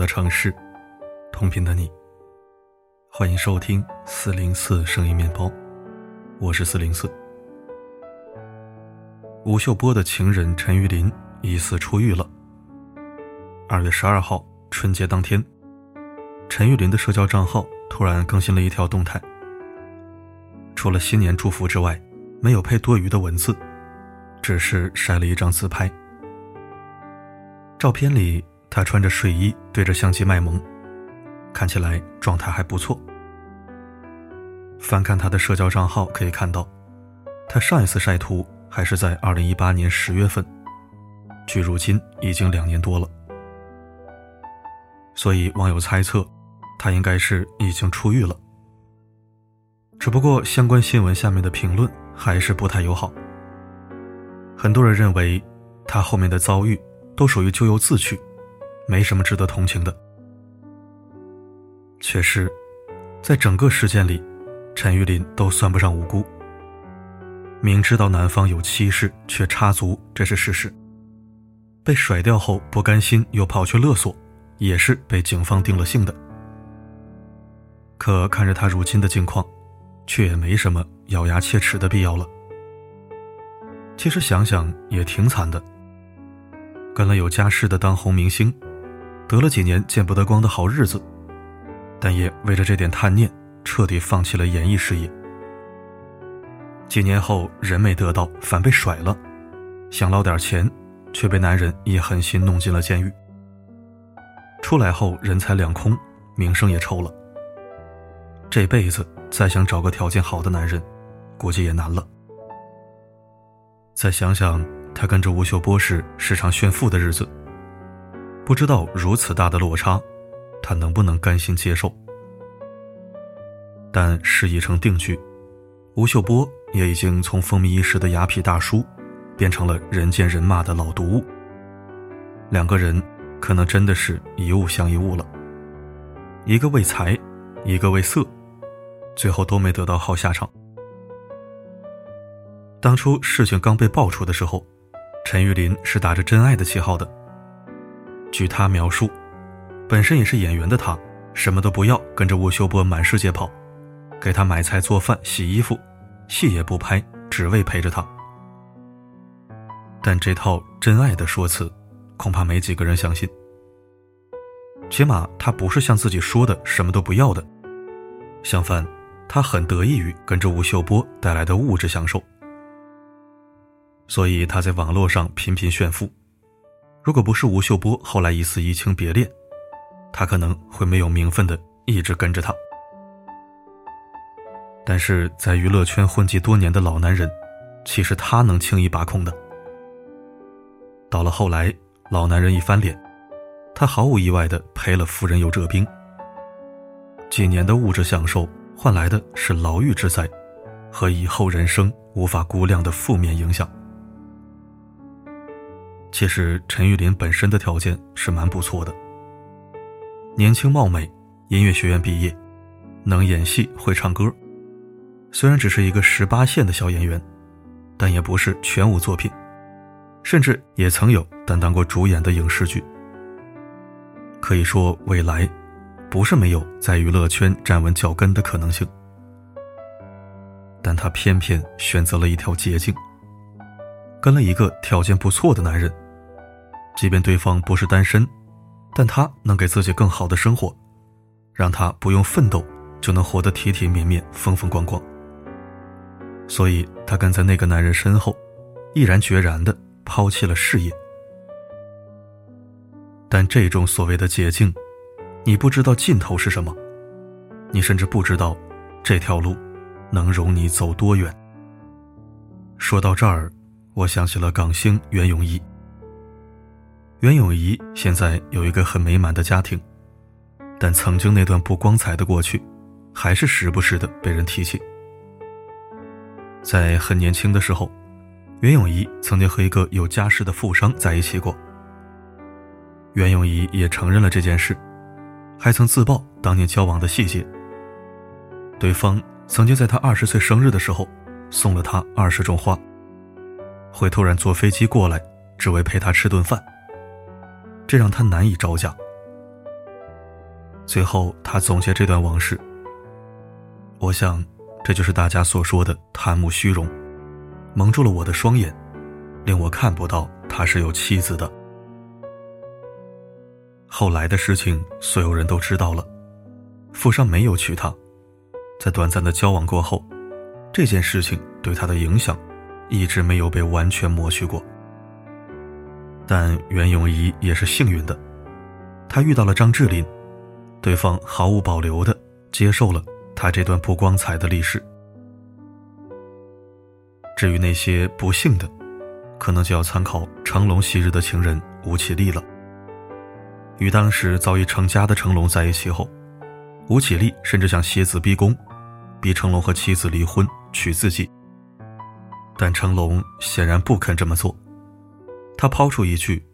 的城市，同频的你。欢迎收听四零四声音面包，我是四零四。吴秀波的情人陈玉林疑似出狱了。二月十二号春节当天，陈玉林的社交账号突然更新了一条动态，除了新年祝福之外，没有配多余的文字，只是晒了一张自拍。照片里。他穿着睡衣对着相机卖萌，看起来状态还不错。翻看他的社交账号可以看到，他上一次晒图还是在二零一八年十月份，距如今已经两年多了。所以网友猜测，他应该是已经出狱了。只不过相关新闻下面的评论还是不太友好，很多人认为他后面的遭遇都属于咎由自取。没什么值得同情的，确实，在整个事件里，陈玉林都算不上无辜。明知道男方有妻室却插足，这是事实。被甩掉后不甘心又跑去勒索，也是被警方定了性的。可看着他如今的境况，却也没什么咬牙切齿的必要了。其实想想也挺惨的，跟了有家室的当红明星。得了几年见不得光的好日子，但也为了这点贪念，彻底放弃了演艺事业。几年后，人没得到，反被甩了，想捞点钱，却被男人一狠心弄进了监狱。出来后人财两空，名声也臭了。这辈子再想找个条件好的男人，估计也难了。再想想他跟着吴秀波时时常炫富的日子。不知道如此大的落差，他能不能甘心接受？但事已成定局，吴秀波也已经从风靡一时的雅痞大叔，变成了人见人骂的老毒物。两个人可能真的是一物降一物了，一个为财，一个为色，最后都没得到好下场。当初事情刚被爆出的时候，陈玉林是打着真爱的旗号的。据他描述，本身也是演员的他，什么都不要，跟着吴秀波满世界跑，给他买菜做饭、洗衣服，戏也不拍，只为陪着他。但这套真爱的说辞，恐怕没几个人相信。起码他不是像自己说的什么都不要的，相反，他很得益于跟着吴秀波带来的物质享受，所以他在网络上频频炫富。如果不是吴秀波后来一次移情别恋，他可能会没有名分的一直跟着他。但是在娱乐圈混迹多年的老男人，岂是他能轻易把控的。到了后来，老男人一翻脸，他毫无意外的赔了夫人又折兵。几年的物质享受换来的是牢狱之灾，和以后人生无法估量的负面影响。其实陈玉林本身的条件是蛮不错的，年轻貌美，音乐学院毕业，能演戏会唱歌。虽然只是一个十八线的小演员，但也不是全无作品，甚至也曾有担当过主演的影视剧。可以说未来，不是没有在娱乐圈站稳脚跟的可能性。但他偏偏选择了一条捷径。跟了一个条件不错的男人，即便对方不是单身，但他能给自己更好的生活，让他不用奋斗就能活得体体面面、风风光光。所以，他跟在那个男人身后，毅然决然的抛弃了事业。但这种所谓的捷径，你不知道尽头是什么，你甚至不知道这条路能容你走多远。说到这儿。我想起了港星袁咏仪。袁咏仪现在有一个很美满的家庭，但曾经那段不光彩的过去，还是时不时的被人提起。在很年轻的时候，袁咏仪曾经和一个有家室的富商在一起过。袁咏仪也承认了这件事，还曾自曝当年交往的细节。对方曾经在她二十岁生日的时候，送了她二十种花。会突然坐飞机过来，只为陪他吃顿饭，这让他难以招架。最后，他总结这段往事。我想，这就是大家所说的贪慕虚荣，蒙住了我的双眼，令我看不到他是有妻子的。后来的事情，所有人都知道了。富商没有娶她，在短暂的交往过后，这件事情对他的影响，一直没有被完全抹去过。但袁咏仪也是幸运的，她遇到了张智霖。对方毫无保留的接受了她这段不光彩的历史。至于那些不幸的，可能就要参考成龙昔日的情人吴绮莉了。与当时早已成家的成龙在一起后，吴绮莉甚至想挟子逼宫，逼成龙和妻子离婚娶自己。但成龙显然不肯这么做，他抛出一句：“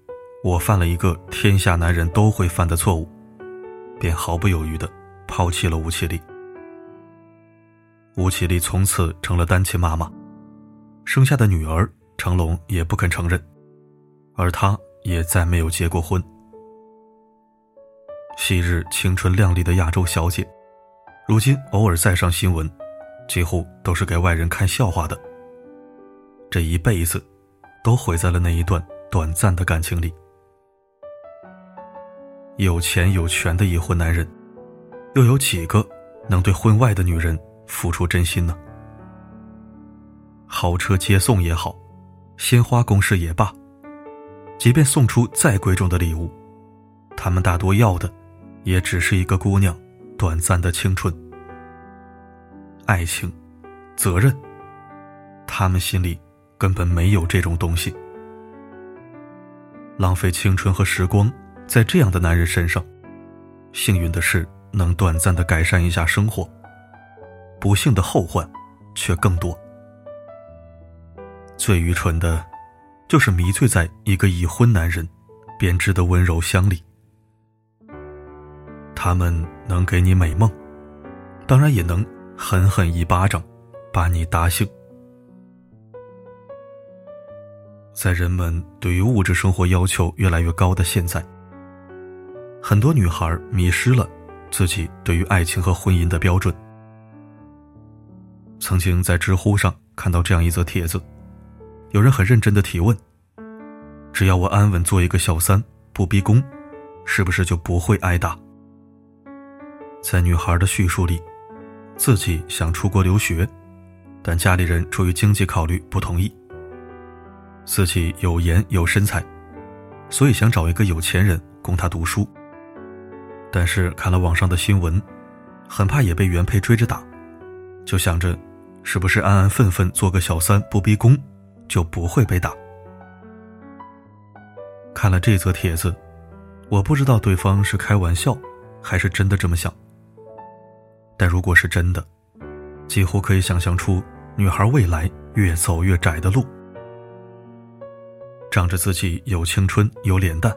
我犯了一个天下男人都会犯的错误。”便毫不犹豫的抛弃了吴绮莉。吴绮莉从此成了单亲妈妈，生下的女儿成龙也不肯承认，而她也再没有结过婚。昔日青春靓丽的亚洲小姐，如今偶尔再上新闻，几乎都是给外人看笑话的。这一辈子，都毁在了那一段短暂的感情里。有钱有权的已婚男人，又有几个能对婚外的女人付出真心呢？豪车接送也好，鲜花攻势也罢，即便送出再贵重的礼物，他们大多要的，也只是一个姑娘短暂的青春。爱情，责任，他们心里根本没有这种东西。浪费青春和时光。在这样的男人身上，幸运的是能短暂的改善一下生活，不幸的后患却更多。最愚蠢的，就是迷醉在一个已婚男人编织的温柔乡里。他们能给你美梦，当然也能狠狠一巴掌把你打醒。在人们对于物质生活要求越来越高的现在。很多女孩迷失了自己对于爱情和婚姻的标准。曾经在知乎上看到这样一则帖子，有人很认真的提问：“只要我安稳做一个小三，不逼宫，是不是就不会挨打？”在女孩的叙述里，自己想出国留学，但家里人出于经济考虑不同意。自己有颜有身材，所以想找一个有钱人供她读书。但是看了网上的新闻，很怕也被原配追着打，就想着，是不是安安分分做个小三不逼宫，就不会被打？看了这则帖子，我不知道对方是开玩笑，还是真的这么想。但如果是真的，几乎可以想象出女孩未来越走越窄的路。仗着自己有青春有脸蛋，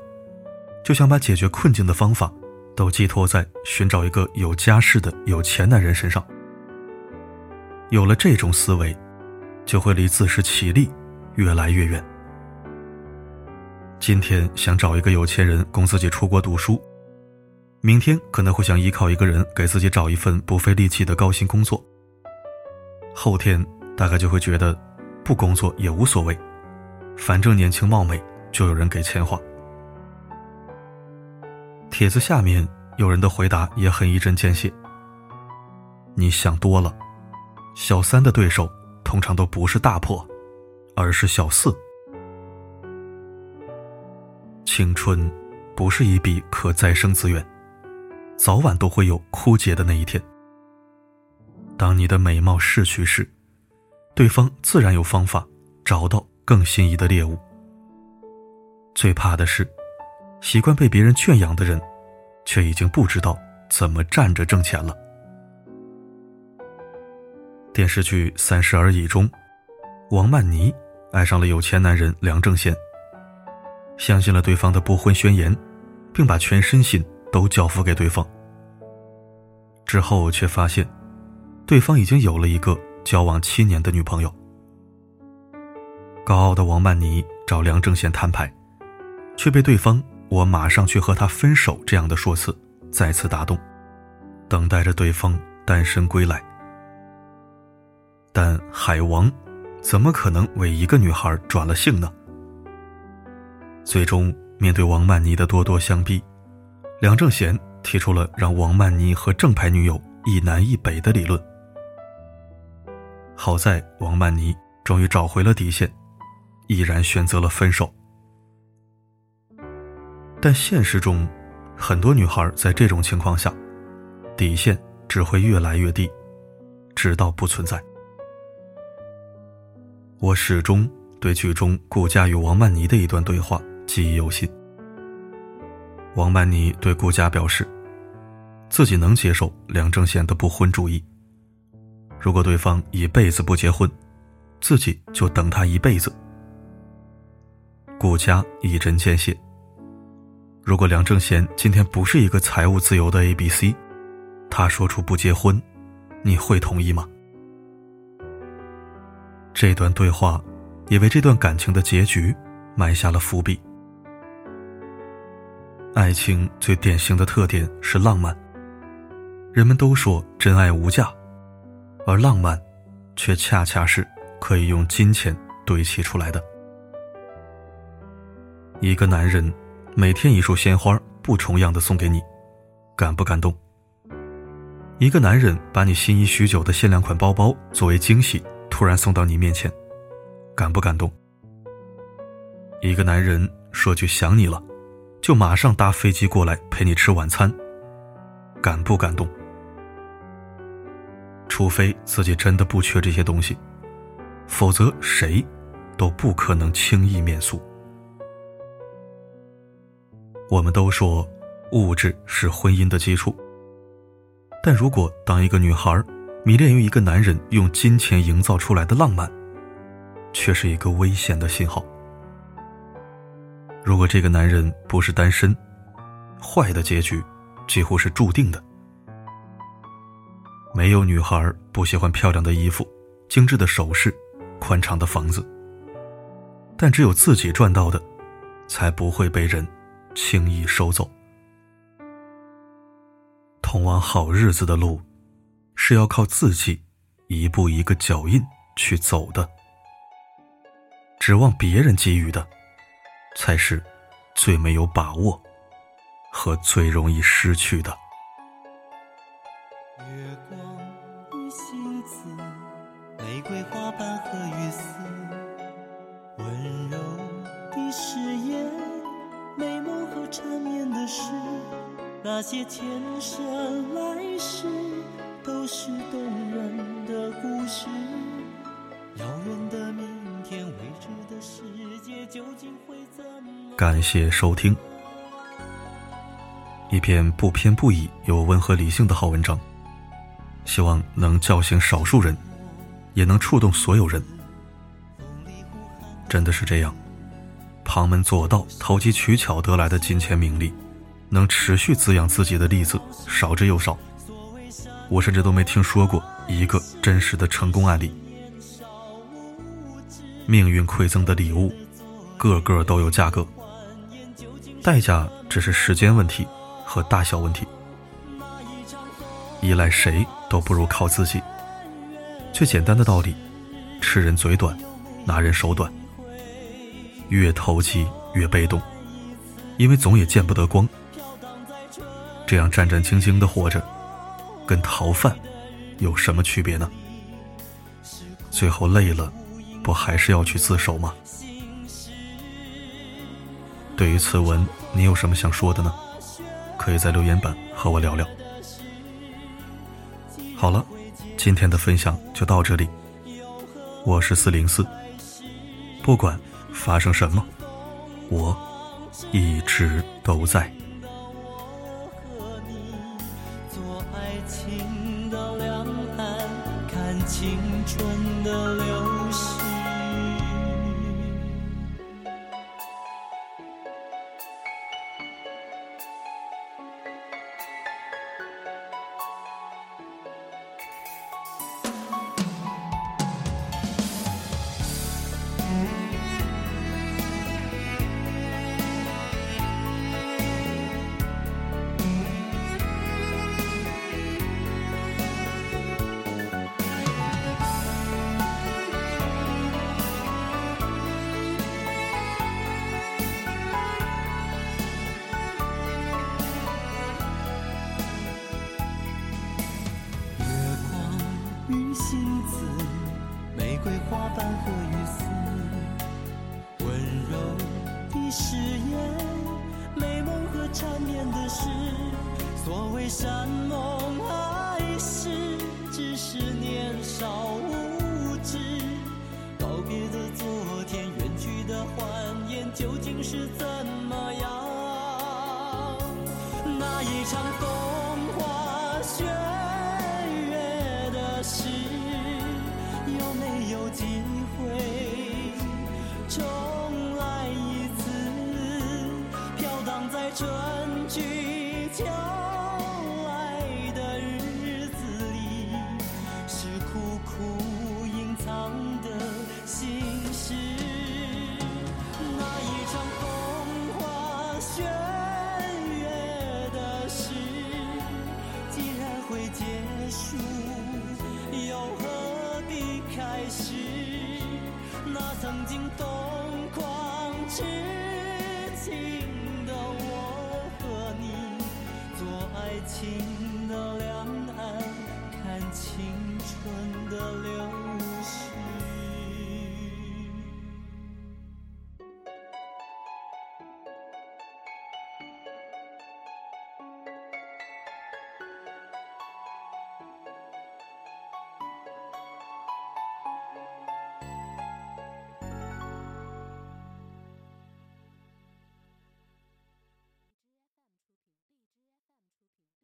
就想把解决困境的方法。都寄托在寻找一个有家室的有钱男人身上。有了这种思维，就会离自食其力越来越远。今天想找一个有钱人供自己出国读书，明天可能会想依靠一个人给自己找一份不费力气的高薪工作。后天大概就会觉得不工作也无所谓，反正年轻貌美，就有人给钱花。帖子下面有人的回答也很一针见血。你想多了，小三的对手通常都不是大破，而是小四。青春不是一笔可再生资源，早晚都会有枯竭的那一天。当你的美貌逝去时，对方自然有方法找到更心仪的猎物。最怕的是。习惯被别人圈养的人，却已经不知道怎么站着挣钱了。电视剧《三十而已》中，王曼妮爱上了有钱男人梁正贤，相信了对方的不婚宣言，并把全身心都交付给对方。之后却发现，对方已经有了一个交往七年的女朋友。高傲的王曼妮找梁正贤摊牌，却被对方。我马上去和他分手，这样的说辞再次打动，等待着对方单身归来。但海王怎么可能为一个女孩转了性呢？最终，面对王曼妮的咄咄相逼，梁正贤提出了让王曼妮和正牌女友一南一北的理论。好在王曼妮终于找回了底线，毅然选择了分手。但现实中，很多女孩在这种情况下，底线只会越来越低，直到不存在。我始终对剧中顾佳与王曼妮的一段对话记忆犹新。王曼妮对顾佳表示，自己能接受梁正贤的不婚主义。如果对方一辈子不结婚，自己就等他一辈子。顾佳一针见血。如果梁正贤今天不是一个财务自由的 A B C，他说出不结婚，你会同意吗？这段对话也为这段感情的结局埋下了伏笔。爱情最典型的特点是浪漫。人们都说真爱无价，而浪漫，却恰恰是可以用金钱堆砌出来的。一个男人每天一束鲜花不重样的送给你，感不感动？一个男人把你心仪许久的限量款包包作为惊喜。突然送到你面前，感不感动？一个男人说句想你了，就马上搭飞机过来陪你吃晚餐，感不感动？除非自己真的不缺这些东西，否则谁都不可能轻易免俗。我们都说物质是婚姻的基础，但如果当一个女孩迷恋于一个男人用金钱营造出来的浪漫，却是一个危险的信号。如果这个男人不是单身，坏的结局几乎是注定的。没有女孩不喜欢漂亮的衣服、精致的首饰、宽敞的房子，但只有自己赚到的，才不会被人轻易收走。通往好日子的路。是要靠自己，一步一个脚印去走的。指望别人给予的，才是最没有把握和最容易失去的。月光与星子，玫瑰花瓣和雨丝，是，那些前生来世。都是动人的故事。遥远的明天，未知的世界究竟会怎么？感谢收听，一篇不偏不倚又温和理性的好文章，希望能叫醒少数人，也能触动所有人。真的是这样，旁门左道、投机取巧得来的金钱名利，能持续滋养自己的例子少之又少。我甚至都没听说过一个真实的成功案例。命运馈赠的礼物，个个都有价格，代价只是时间问题和大小问题。依赖谁都不如靠自己。最简单的道理：吃人嘴短，拿人手短。越投机越被动，因为总也见不得光。这样战战兢兢的活着。跟逃犯有什么区别呢？最后累了，不还是要去自首吗？对于此文，你有什么想说的呢？可以在留言板和我聊聊。好了，今天的分享就到这里。我是四零四，不管发生什么，我一直都在。所谓山盟海誓，只是年少无知。告别的昨天，远去的欢颜，究竟是怎么样？那一场风花雪月的事，有没有机会重来一次？飘荡在春去秋